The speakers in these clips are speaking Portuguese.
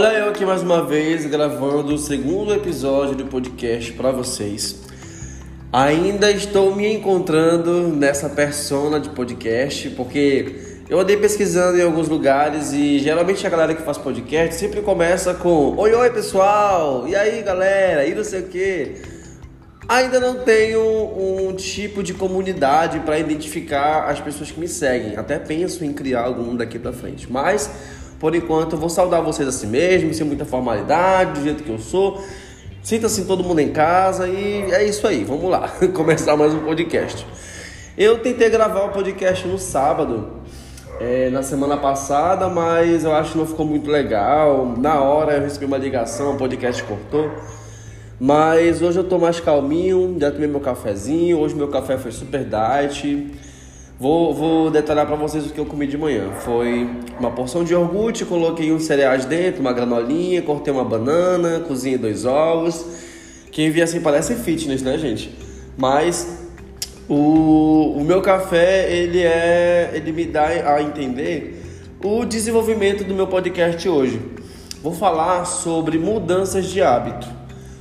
Olha eu aqui mais uma vez gravando o segundo episódio do podcast para vocês. Ainda estou me encontrando nessa persona de podcast, porque eu andei pesquisando em alguns lugares e geralmente a galera que faz podcast sempre começa com Oi, oi pessoal, e aí galera, e não sei o que. Ainda não tenho um tipo de comunidade para identificar as pessoas que me seguem. Até penso em criar algum daqui para frente, mas por enquanto eu vou saudar vocês assim mesmo, sem muita formalidade, do jeito que eu sou. Sinta-se todo mundo em casa e é isso aí. Vamos lá, começar mais um podcast. Eu tentei gravar o um podcast no sábado, é, na semana passada, mas eu acho que não ficou muito legal. Na hora eu recebi uma ligação, o podcast cortou. Mas hoje eu tô mais calminho, já tomei meu cafezinho. Hoje meu café foi super diet. Vou, vou detalhar para vocês o que eu comi de manhã. Foi uma porção de iogurte, coloquei uns cereais dentro, uma granolinha, cortei uma banana, cozinhei dois ovos. Quem vê assim parece fitness, né, gente? Mas o, o meu café, ele é, ele me dá a entender o desenvolvimento do meu podcast hoje. Vou falar sobre mudanças de hábito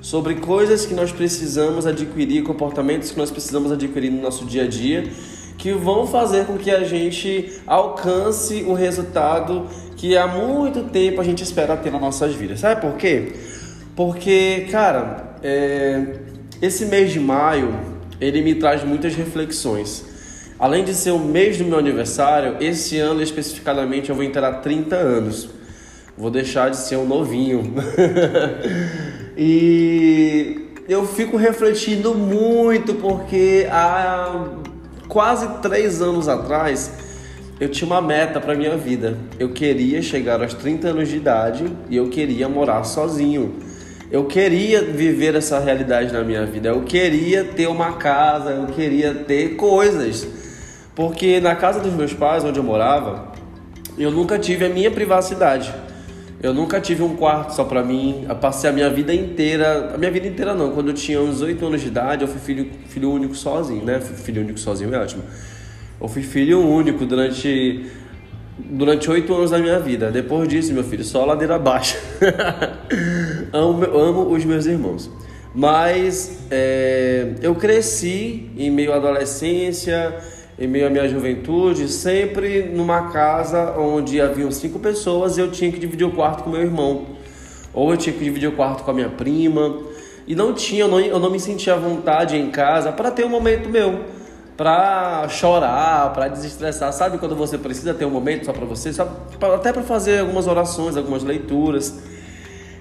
sobre coisas que nós precisamos adquirir, comportamentos que nós precisamos adquirir no nosso dia a dia, que vão fazer com que a gente alcance o resultado que há muito tempo a gente espera ter nas nossas vidas. Sabe por quê? Porque, cara, é... esse mês de maio ele me traz muitas reflexões. Além de ser o mês do meu aniversário, esse ano especificadamente eu vou entrar 30 anos. Vou deixar de ser um novinho. E eu fico refletindo muito porque há quase três anos atrás eu tinha uma meta para minha vida. Eu queria chegar aos 30 anos de idade e eu queria morar sozinho. Eu queria viver essa realidade na minha vida. Eu queria ter uma casa, eu queria ter coisas. Porque na casa dos meus pais, onde eu morava, eu nunca tive a minha privacidade. Eu nunca tive um quarto só para mim. Eu passei a minha vida inteira, a minha vida inteira não. Quando eu tinha uns 8 anos de idade, eu fui filho, filho único sozinho, né? Filho único sozinho é ótimo. Eu fui filho único durante durante oito anos da minha vida. Depois disso, meu filho, só ladeira baixa. amo, amo os meus irmãos. Mas é, eu cresci em meio à adolescência em meio à minha juventude, sempre numa casa onde haviam cinco pessoas, eu tinha que dividir o quarto com meu irmão, ou eu tinha que dividir o quarto com a minha prima, e não tinha, eu não, eu não me sentia à vontade em casa para ter um momento meu, para chorar, para desestressar, sabe quando você precisa ter um momento só para você, só pra, até para fazer algumas orações, algumas leituras.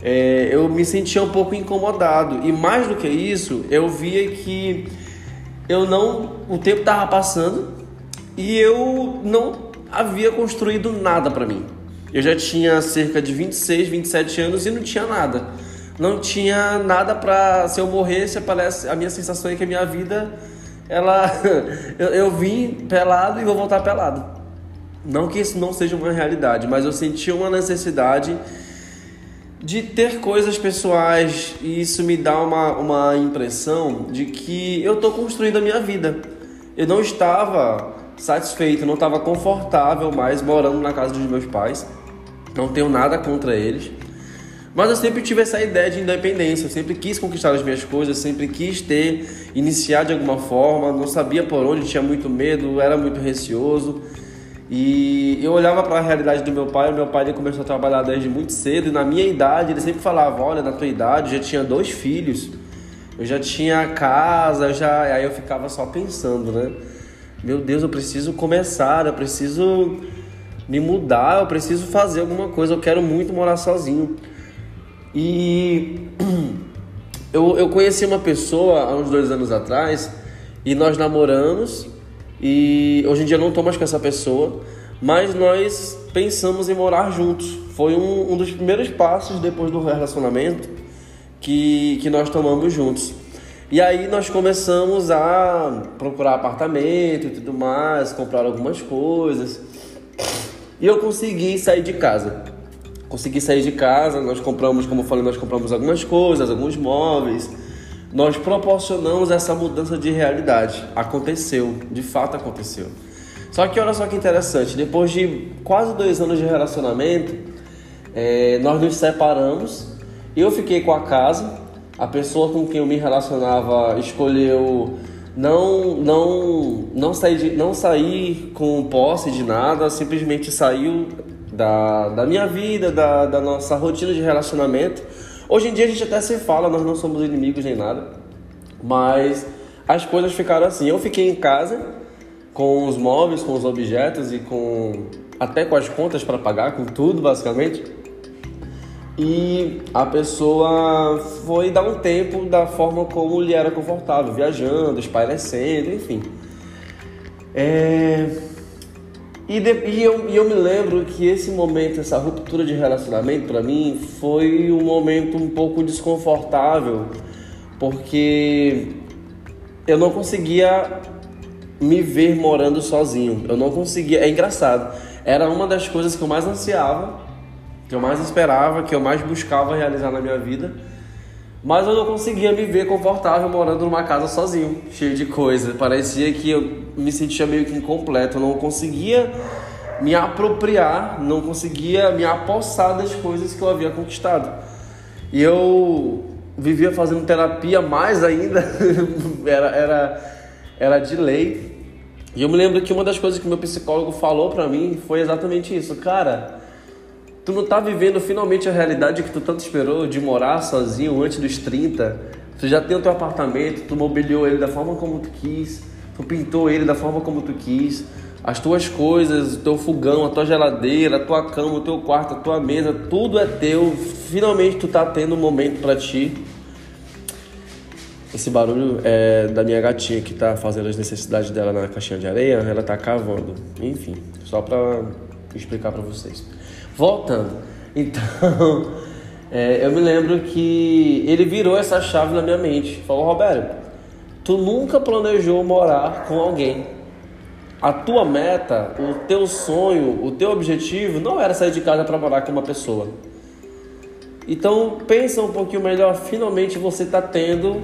É, eu me sentia um pouco incomodado. E mais do que isso, eu via que eu não. O tempo estava passando e eu não havia construído nada para mim. Eu já tinha cerca de 26, 27 anos e não tinha nada. Não tinha nada para se eu morresse, parece a minha sensação é que a minha vida ela eu, eu vim pelado e vou voltar pelado. Não que isso não seja uma realidade, mas eu senti uma necessidade de ter coisas pessoais e isso me dá uma, uma impressão de que eu estou construindo a minha vida. Eu não estava satisfeito, não estava confortável mais morando na casa dos meus pais. Não tenho nada contra eles. Mas eu sempre tive essa ideia de independência, eu sempre quis conquistar as minhas coisas, sempre quis ter, iniciar de alguma forma, não sabia por onde, tinha muito medo, era muito receoso. E eu olhava para a realidade do meu pai, o meu pai ele começou a trabalhar desde muito cedo, e na minha idade ele sempre falava: Olha, na tua idade eu já tinha dois filhos, eu já tinha casa, eu já. Aí eu ficava só pensando, né? Meu Deus, eu preciso começar, eu preciso me mudar, eu preciso fazer alguma coisa, eu quero muito morar sozinho. E eu, eu conheci uma pessoa há uns dois anos atrás, e nós namoramos. E hoje em dia não estou mais com essa pessoa, mas nós pensamos em morar juntos. Foi um, um dos primeiros passos depois do relacionamento que, que nós tomamos juntos. E aí nós começamos a procurar apartamento e tudo mais, comprar algumas coisas. E eu consegui sair de casa. Consegui sair de casa, nós compramos, como eu falei, nós compramos algumas coisas, alguns móveis nós proporcionamos essa mudança de realidade. Aconteceu, de fato aconteceu. Só que olha só que interessante, depois de quase dois anos de relacionamento, É, nós nos separamos, eu fiquei com a casa, a pessoa com quem eu me relacionava escolheu não não não sair de, não sair com posse de nada, simplesmente saiu da, da minha vida, da, da nossa rotina de relacionamento. Hoje em dia a gente até se fala, nós não somos inimigos nem nada, mas as coisas ficaram assim. Eu fiquei em casa com os móveis, com os objetos e com até com as contas para pagar, com tudo basicamente. E a pessoa foi dar um tempo da forma como lhe era confortável, viajando, espairecendo, enfim. É... E, de... e, eu, e eu me lembro que esse momento, essa ruptura de relacionamento para mim foi um momento um pouco desconfortável, porque eu não conseguia me ver morando sozinho. Eu não conseguia. É engraçado. Era uma das coisas que eu mais ansiava que eu mais esperava, que eu mais buscava realizar na minha vida. Mas eu não conseguia me ver confortável morando numa casa sozinho, cheio de coisa. Parecia que eu me sentia meio que incompleto, eu não conseguia me apropriar, não conseguia me apossar das coisas que eu havia conquistado. E eu vivia fazendo terapia mais ainda, era, era, era de lei. E eu me lembro que uma das coisas que meu psicólogo falou para mim foi exatamente isso, cara Tu não tá vivendo finalmente a realidade que tu tanto esperou de morar sozinho antes dos 30. Tu já tem o teu apartamento, tu mobiliou ele da forma como tu quis, tu pintou ele da forma como tu quis. As tuas coisas, o teu fogão, a tua geladeira, a tua cama, o teu quarto, a tua mesa, tudo é teu. Finalmente tu tá tendo um momento para ti. Esse barulho é da minha gatinha que tá fazendo as necessidades dela na caixinha de areia, ela tá cavando. Enfim, só para explicar para vocês. Voltando, então, é, eu me lembro que ele virou essa chave na minha mente. Falou, Roberto, tu nunca planejou morar com alguém. A tua meta, o teu sonho, o teu objetivo não era sair de casa para morar com uma pessoa. Então pensa um pouquinho melhor, finalmente você está tendo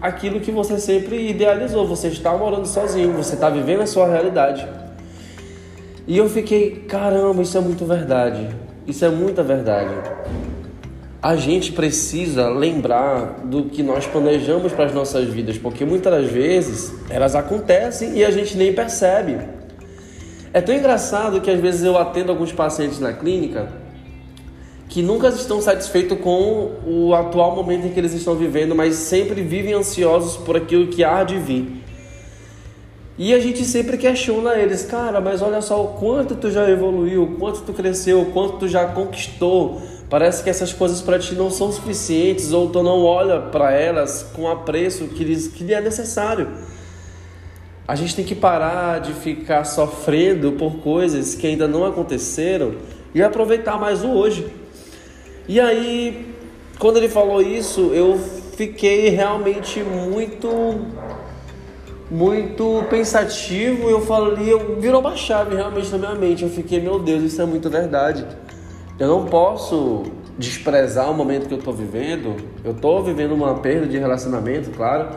aquilo que você sempre idealizou. Você está morando sozinho, você está vivendo a sua realidade. E eu fiquei, caramba, isso é muito verdade. Isso é muita verdade. A gente precisa lembrar do que nós planejamos para as nossas vidas, porque muitas das vezes elas acontecem e a gente nem percebe. É tão engraçado que às vezes eu atendo alguns pacientes na clínica que nunca estão satisfeitos com o atual momento em que eles estão vivendo, mas sempre vivem ansiosos por aquilo que há de vir. E a gente sempre questiona eles, cara, mas olha só o quanto tu já evoluiu, o quanto tu cresceu, o quanto tu já conquistou. Parece que essas coisas para ti não são suficientes ou tu não olha para elas com apreço que lhes, que lhe é necessário. A gente tem que parar de ficar sofrendo por coisas que ainda não aconteceram e aproveitar mais o hoje. E aí, quando ele falou isso, eu fiquei realmente muito muito pensativo, eu falei, eu virou uma chave realmente na minha mente. Eu fiquei, meu Deus, isso é muito verdade. Eu não posso desprezar o momento que eu estou vivendo. Eu estou vivendo uma perda de relacionamento, claro.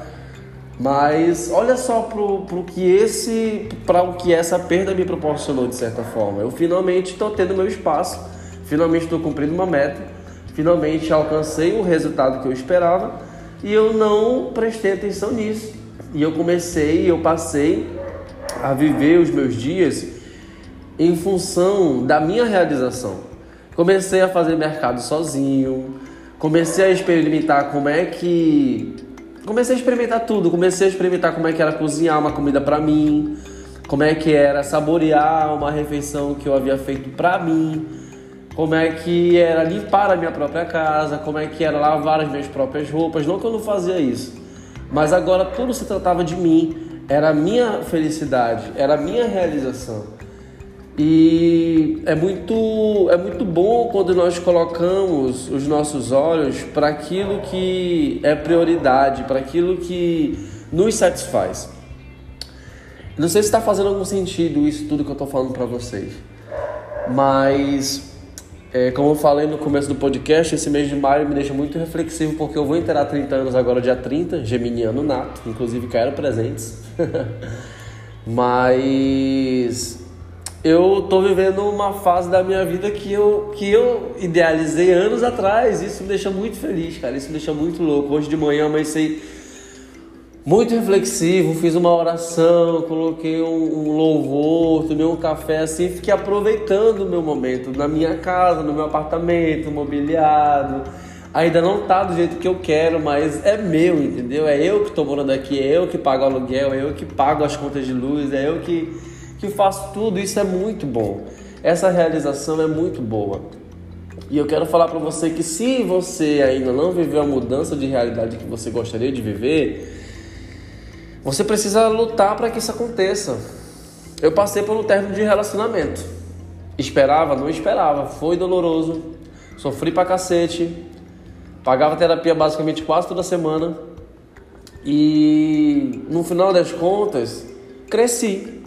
Mas olha só pro, pro que esse, para o que essa perda me proporcionou de certa forma. Eu finalmente estou tendo meu espaço, finalmente estou cumprindo uma meta, finalmente alcancei o resultado que eu esperava e eu não prestei atenção nisso. E eu comecei, eu passei a viver os meus dias em função da minha realização. Comecei a fazer mercado sozinho, comecei a experimentar como é que comecei a experimentar tudo, comecei a experimentar como é que era cozinhar uma comida para mim, como é que era saborear uma refeição que eu havia feito para mim, como é que era limpar a minha própria casa, como é que era lavar as minhas próprias roupas, não que eu não fazia isso. Mas agora tudo se tratava de mim, era a minha felicidade, era a minha realização. E é muito, é muito bom quando nós colocamos os nossos olhos para aquilo que é prioridade, para aquilo que nos satisfaz. Não sei se está fazendo algum sentido isso tudo que eu estou falando para vocês, mas é, como eu falei no começo do podcast, esse mês de maio me deixa muito reflexivo porque eu vou inteirar 30 anos agora, dia 30, geminiano nato, inclusive quero presentes. Mas eu tô vivendo uma fase da minha vida que eu, que eu idealizei anos atrás. Isso me deixa muito feliz, cara. Isso me deixa muito louco. Hoje de manhã amanheci muito reflexivo, fiz uma oração, coloquei um, um, louvor, tomei um café assim, fiquei aproveitando o meu momento na minha casa, no meu apartamento, mobiliado. Ainda não tá do jeito que eu quero, mas é meu, entendeu? É eu que tô morando aqui, é eu que pago aluguel, é eu que pago as contas de luz, é eu que, que faço tudo. Isso é muito bom. Essa realização é muito boa. E eu quero falar para você que se você ainda não viveu a mudança de realidade que você gostaria de viver, você precisa lutar para que isso aconteça. Eu passei um término de relacionamento. Esperava, não esperava. Foi doloroso. Sofri pra cacete. Pagava terapia basicamente quase toda semana. E no final das contas, cresci.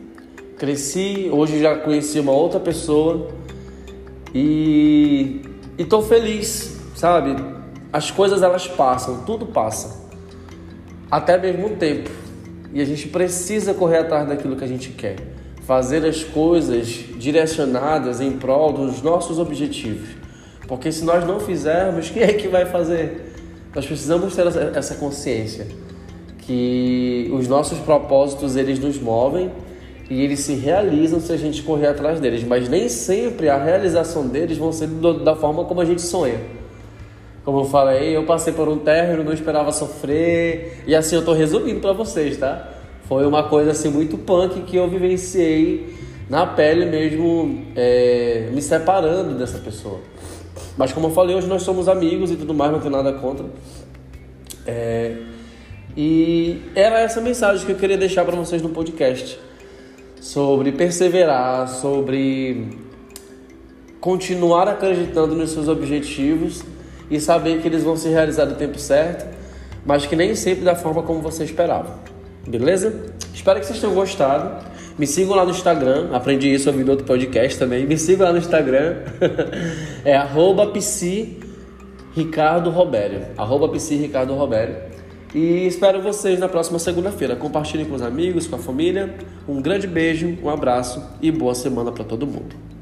Cresci, hoje já conheci uma outra pessoa. E estou feliz, sabe? As coisas elas passam, tudo passa. Até mesmo tempo. E a gente precisa correr atrás daquilo que a gente quer. Fazer as coisas direcionadas em prol dos nossos objetivos. Porque se nós não fizermos, quem é que vai fazer? Nós precisamos ter essa consciência que os nossos propósitos eles nos movem e eles se realizam se a gente correr atrás deles, mas nem sempre a realização deles vão ser da forma como a gente sonha. Como eu falei, eu passei por um término, não esperava sofrer. E assim eu estou resumindo para vocês, tá? Foi uma coisa assim muito punk que eu vivenciei na pele mesmo, é, me separando dessa pessoa. Mas como eu falei, hoje nós somos amigos e tudo mais, não tenho nada contra. É, e era essa mensagem que eu queria deixar para vocês no podcast. Sobre perseverar, sobre continuar acreditando nos seus objetivos e saber que eles vão se realizar no tempo certo, mas que nem sempre da forma como você esperava. Beleza? Espero que vocês tenham gostado. Me sigam lá no Instagram, aprendi isso ouvindo outro podcast também. Me sigam lá no Instagram, é arroba Robério. Arroba. E espero vocês na próxima segunda-feira. Compartilhem com os amigos, com a família. Um grande beijo, um abraço e boa semana para todo mundo.